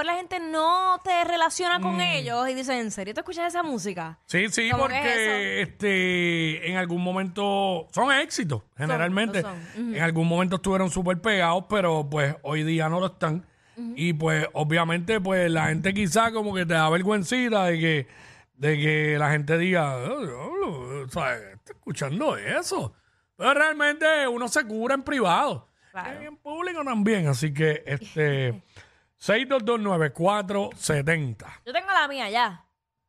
mejor la gente no te relaciona Mm. con ellos y dice, ¿en serio te escuchas esa música? Sí, sí, ¿Cómo que porque este en algún momento son éxitos, generalmente. En algún momento estuvieron súper pegados, pero pues hoy día no lo están. Y pues obviamente pues la gente quizá como que te da vergüencita de que, de que la gente diga, "Oh, diablo, ¿sabes? Está escuchando eso. Pero realmente uno se cura en privado. Claro. Y en público también. Así que este 6229470. Yo tengo la mía ya.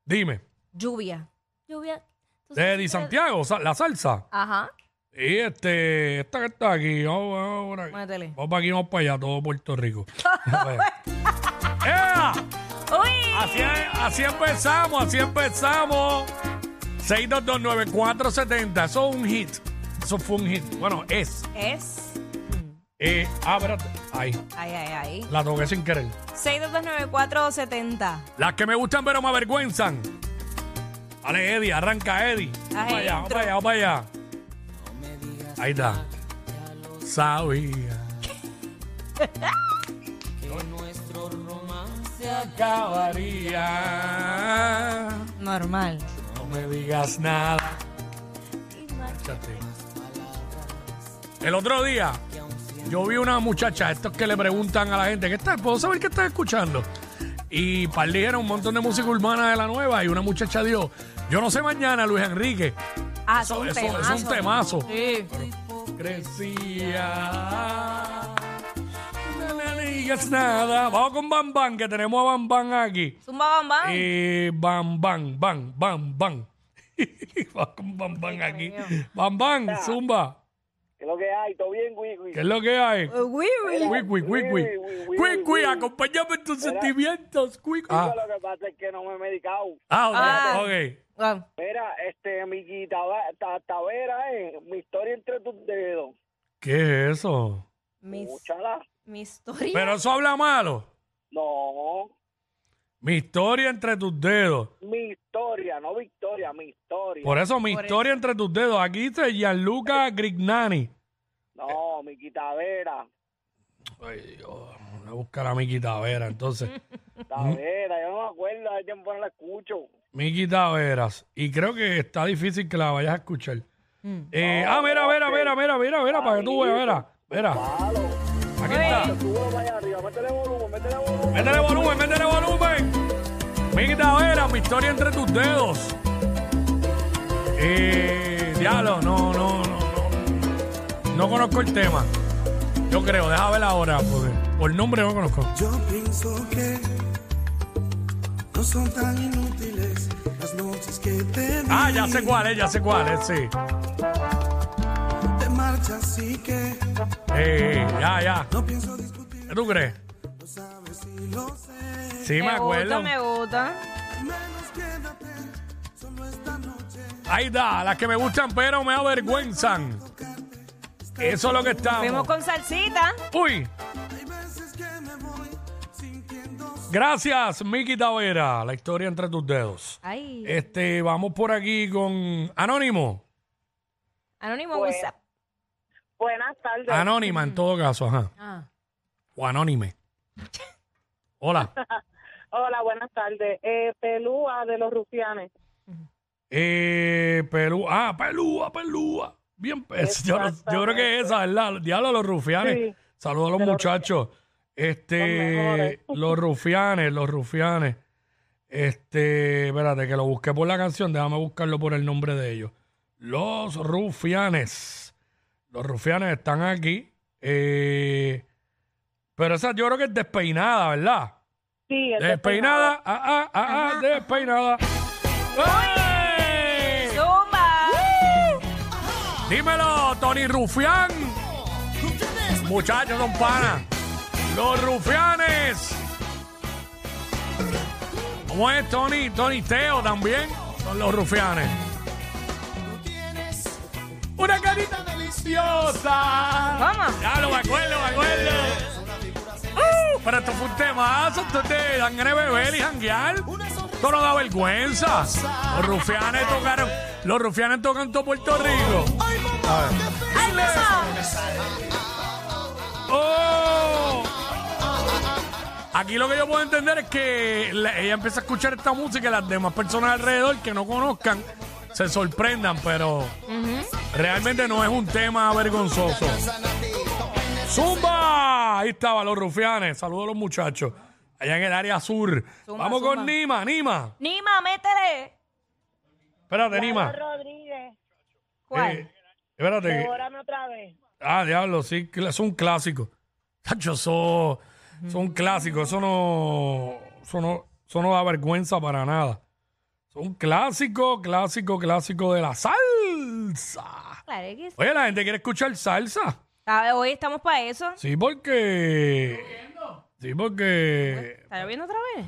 Dime. Lluvia. Lluvia. ¿Tú De sabes Di qué? Santiago, sa- la salsa. Ajá. Y este, esta que está aquí, vamos, vamos por aquí. Métele. Vamos para aquí, vamos para allá, todo Puerto Rico. ¡Ea! ¡Uy! Así, así empezamos, así empezamos. 6229470, eso es un hit. Eso fue un hit. Bueno, es. Es. Eh, ah, espérate. Ahí, Ay, ay, ay. la toqué sin querer. 6229470. Las que me gustan pero me avergüenzan. Dale, Eddie, arranca Eddie. Vamos para allá, vamos para allá, vamos para allá. Ahí está. Sabía. que nuestro romance acabaría. Normal. No me digas nada. Échate. El otro día, yo vi una muchacha, estos que le preguntan a la gente, ¿qué está? ¿Puedo saber qué estás escuchando? Y par un montón de música urbana de la nueva y una muchacha dijo, yo no sé mañana, Luis Enrique. Ah, Eso- son eso- temazos. es un temazo. Sí. Crecía. No me digas nada. Vamos con Bam Bam, que tenemos a Bam Bam aquí. Zumba Bam Bam. Eh, bam, bam, bam, bam, bam. Vamos con Bam Bam aquí. Bam Bam, Zumba. ¿Qué es lo que hay? ¿Todo bien, Wigui? ¿Qué es lo que hay? Quick, quick. Quick, quick, acompáñame en tus sentimientos. Quick. Ah, Lo que pasa es que no me he medicado. ah, ok, Ah. ok. Ah, Mira, este, mi Ta- Tavera, eh, mi historia entre tus dedos. ¿Qué es eso? mi, Escúchala. mi historia. Pero eso habla malo. No, Mi historia entre tus dedos. mi historia, no Victoria, mi historia. Por eso, mi Por historia entre tus dedos. Aquí dice Gianluca Grignani. No, mi Tavera. Ay, Dios. Voy a buscar a Miki Taveras, entonces. Tavera, yo no me acuerdo, hace tiempo no la escucho. Miki Taveras. Y creo que está difícil que la vayas a escuchar. Mm. Eh, ah, mira, mira, mira, mira, mira, mira, para que tú veas, mira. Mira, Palo. Aquí está. Métele volumen, métele volumen. Métele volumen, métele volumen. Miki Taveras, mi historia entre tus dedos. Eh, diablo, no, no, no, no. No conozco el tema. Yo creo, déjame ver ahora, porque por nombre no conozco. Yo pienso que no son tan inútiles las noches que te Ah, ya sé cuál es, ya sé cuál es, sí. Y que Eh, ya, ya. no pienso discutir, ¿Qué tú crees? Sí, me, me acuerdo. gusta, me gusta. Al menos quédate solo esta noche. Ahí está, las que me gustan pero me avergüenzan. Eso es lo que Fuimos estamos. con salsita. Uy, gracias, Miki Tavera. La historia entre tus dedos. Ay. Este, vamos por aquí con Anónimo. Anónimo Pues- WhatsApp. Buenas tardes. Anónima en todo caso, ajá. Ah. O anónime. Hola. Hola, buenas tardes. Eh, Pelúa de los Rufianes. Eh, Pelú. Ah, Pelúa, Pelúa. Bien, yo, creo que esa, ¿verdad? Diablo a los rufianes. Sí. Saludos a los muchachos. Este, los rufianes, los rufianes. Este, espérate, que lo busqué por la canción, déjame buscarlo por el nombre de ellos. Los rufianes. Los rufianes están aquí. Eh, pero esa yo creo que es despeinada, ¿verdad? Sí, el Despeinada, ah, ah, ah, ah, despeinada. ¡Ey! Zumba. Dímelo, Tony Rufián. Muchachos, son panas. Los rufianes. ¿Cómo es Tony? Tony Teo también. Son los rufianes. Una carita deliciosa. ¿Cómo? Ya lo me acuerdo, me acuerdo. Uh, pero esto fue un temazo. Esto es de dan ganas de beber y janguear. Esto no da vergüenza. Los rufianes tocaron. Los rufianes tocan todo Puerto Rico. A ver. ¡Ay, mamá! ¡Oh! Aquí lo que yo puedo entender es que la- ella empieza a escuchar esta música y las demás personas alrededor que no conozcan se sorprendan, pero realmente no es un tema vergonzoso. ¡Zumba! Ahí estaban los rufianes. Saludos a los muchachos. Allá en el área sur. Zumba, Vamos con zumba. Nima, Nima. Nima, métele. Espérate, Nima. Rodríguez, ¿Cuál? Eh, espérate. devórame otra vez. Ah, diablo, sí, es un clásico. Tacho, eso, es un clásico. Eso no, eso no, eso no da vergüenza para nada. Es un clásico, clásico, clásico de la salsa. Claro que sí. Oye, la gente quiere escuchar salsa. Hoy estamos para eso. Sí, porque. Sí, porque. ¿Está lloviendo otra vez?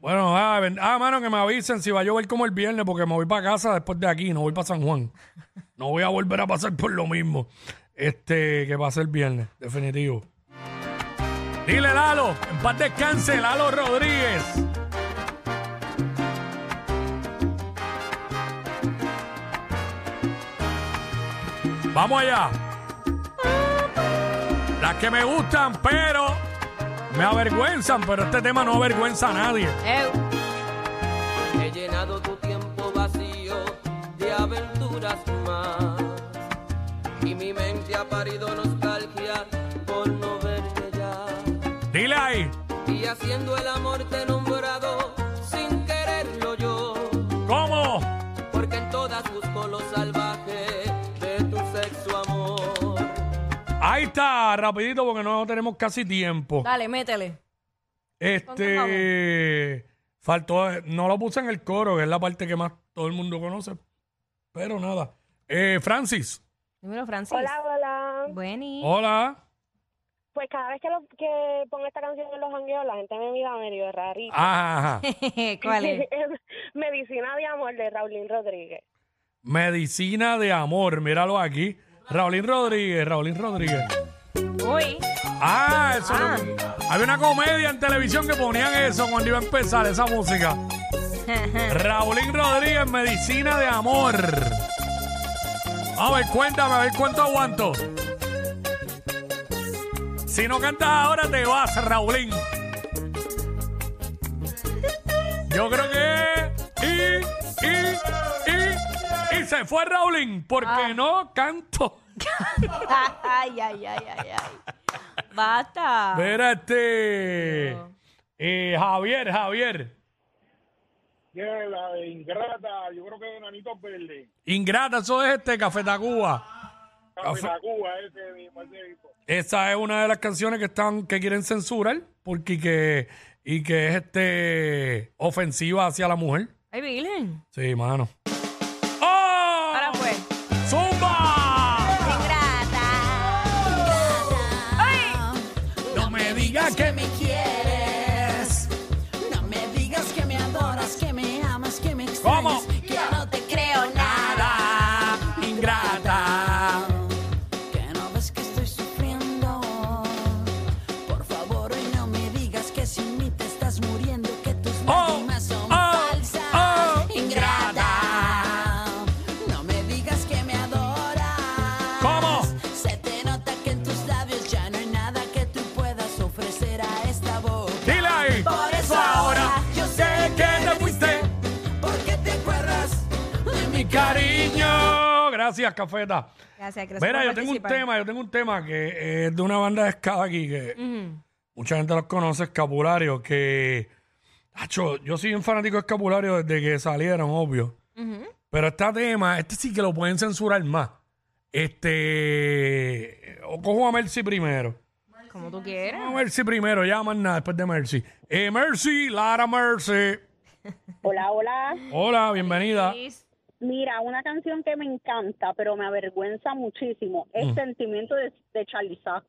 Bueno, ah, ven- ah, mano, que me avisen si va a llover como el viernes, porque me voy para casa después de aquí, no voy para San Juan. No voy a volver a pasar por lo mismo. Este, que pasa el viernes, definitivo. Dile, Lalo, en paz descanse, Lalo Rodríguez. Vamos allá. Las que me gustan, pero me avergüenzan, pero este tema no avergüenza a nadie. Eh, He llenado tu tiempo vacío de aventuras más. Y mi mente ha parido nostalgia por no verte ya. Dile ahí, Y haciendo el amor rapidito porque no tenemos casi tiempo. dale, métele. Este, faltó, no lo puse en el coro, que es la parte que más todo el mundo conoce. Pero nada. Eh, Francis, Dímelo, Francis. Hola, hola. Buení. hola. Pues cada vez que, lo, que pongo esta canción en los jangueos, la gente me mira medio rarito. Ajá, ajá. ¿Cuál es? Medicina de amor de Raulín Rodríguez. Medicina de amor, míralo aquí. Raulín Rodríguez, Raulín Rodríguez. Uy. Ah, eso Ah. Había una comedia en televisión que ponían eso cuando iba a empezar esa música. Raulín Rodríguez, Medicina de Amor. A ver, cuéntame, a ver cuánto aguanto. Si no cantas ahora, te vas, Raulín. Yo creo que. Y, y, y. Y se fue Raulín, porque no canto. ay, ay, ay, ay, ay. Basta. Mira, este. eh, Javier, Javier. Yeah, la de Ingrata, yo creo que Nanito Verde. Ingrata, eso es este Café Tacuba. Café- Cuba, ese mismo, ese mismo. Esa es una de las canciones que están que quieren censurar porque que y que es este ofensiva hacia la mujer. Ay, Virgen. Sí, mano. Cariño. Gracias, Cafeta. Gracias, gracias. Mira, por yo tengo un participar. tema, yo tengo un tema que es de una banda de ska aquí que Ujú. mucha gente los conoce, Escapulario, que Acho, yo soy un fanático de Escapulario desde que salieron, obvio. Pero este tema, este sí que lo pueden censurar más. Este. O cojo a Mercy primero. Como tú quieras. Cojo a Mercy primero, ya más nada después de Mercy. Eh, Mercy, Lara Mercy. Hola, hola. Hola, bienvenida. Mira, una canción que me encanta, pero me avergüenza muchísimo, es Mm. Sentimiento de, de Charliza.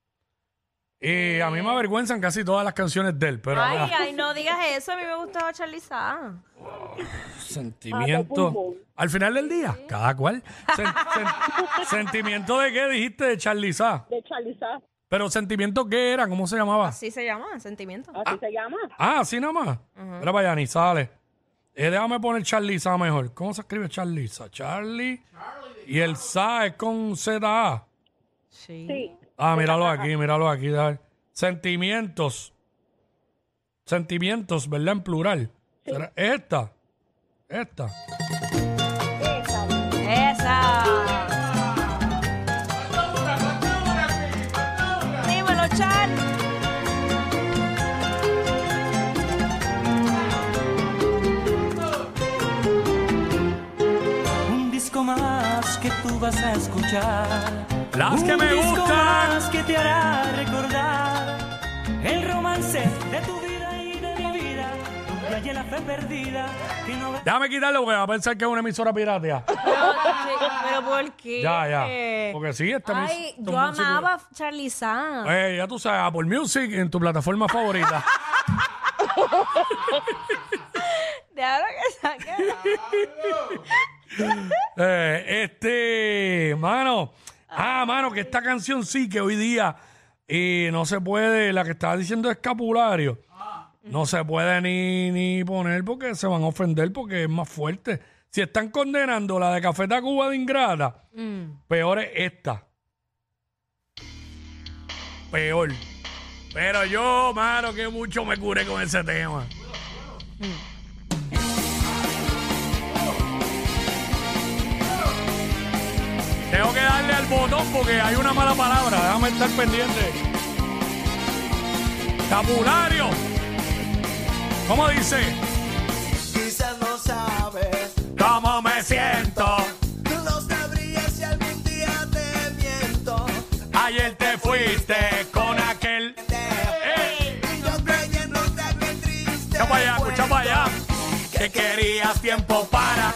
Eh, a mí me avergüenzan casi todas las canciones de él, pero Ay, ah, ay, no digas eso. A mí me gustaba Charliza. sentimiento. Ah, de fútbol. Al final del día, cada cual. Sen- sen- ¿Sentimiento de qué dijiste de Charliza? De Charliza, Pero sentimiento qué era, ¿cómo se llamaba? Así se llama, sentimiento. así se llama. Ah, así nada más. Era para allá, ni sale. Eh, déjame poner Charliza mejor. ¿Cómo se escribe Charliza? Charlie. Y el Sa es con Z-A. Sí. Sí. Ah, míralo aquí, míralo aquí. dale. Sentimientos. Sentimientos, ¿verdad? En plural. ¿Será esta? Esta. Vas a escuchar. Las que Un me disco gustan. más que te hará recordar el romance de tu vida y de mi vida. Tu playa y la fe perdida que no Déjame quitarlo porque va a pensar que es una emisora piratea. Pero, sí, pero ¿por qué? Ya, ya. Porque sí, esta Ay, estos yo músicos- amaba a Charlie Sanz. Eh, ya tú sabes, Apple Music en tu plataforma favorita. Déjalo que saque. Eh, este, mano, que esta canción sí que hoy día y no se puede, la que estaba diciendo escapulario, no se puede ni, ni poner porque se van a ofender porque es más fuerte. Si están condenando la de Café Tacuba de Ingrata, peor es esta. Peor. Pero yo, mano, que mucho me curé con ese tema. Tengo botón porque hay una mala palabra. Déjame estar pendiente. Tabulario. ¿Cómo dice? Quizás no sabes, ¿Cómo me siento? no sabrías si algún día te miento. Ayer te fuiste con aquel. ¡Ey! Y yo creyéndote que triste. Escucha para allá, escucha para allá. Que querías tiempo para.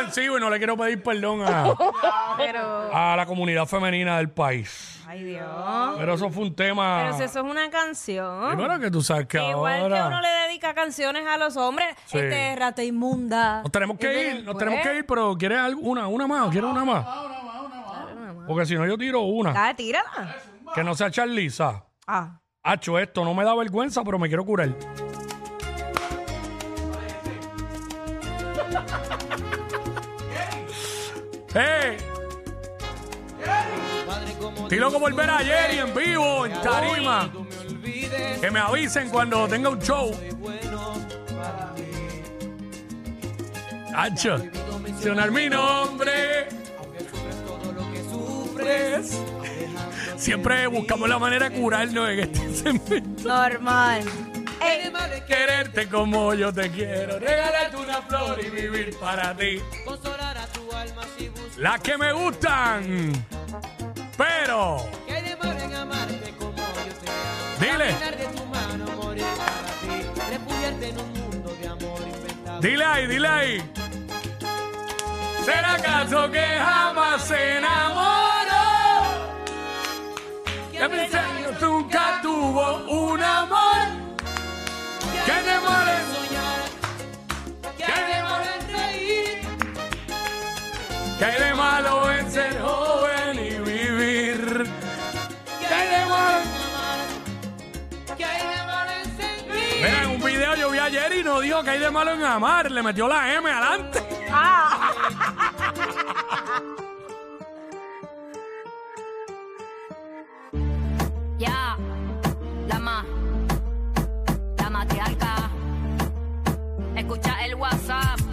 Ofensivo y no le quiero pedir perdón a, Pero. a la comunidad femenina del país. Ay, Dios. Pero eso fue un tema... Pero si eso es una canción. Primero que tú sabes que Igual que ahora... uno le dedica canciones a los hombres, Sí. este rata inmunda. Nos tenemos que ir, nos tenemos que ir, pero ¿quieres algo- una, una más? ¿Quieres una más? Porque si no yo tiro una, Dale, tírala. que no sea Charliza. Ah. Hacho, esto no me da vergüenza, pero me quiero curar. ¡Hey! Estoy loco por ver a Jerry en vivo, en tarima. Que me avisen cuando tenga un show. Hacho, mencionar mi nombre. Sufres. Siempre buscamos la manera de curarnos en este segmento. Normal. Ey, Quererte como yo te quiero, regalarte una flor y vivir para ti. Las que me gustan, pero que hay de malo en amarte como yo te amo. Dile. Caminar de tu mano, morir para ti. Refugiarte en un mundo de amor inventado. dile ahí, dile ahí. ¿Será acaso que jamás se enamoró? Que mis años nunca tuvo un amor. Que de more, que hay de malo en ser joven y vivir. Que hay de malo. Que hay de malo en sentir. Mira, en un video yo vi ayer y no dijo que hay de malo en amar, le metió la M adelante. Ya, dama, la matriarca. Escucha el WhatsApp.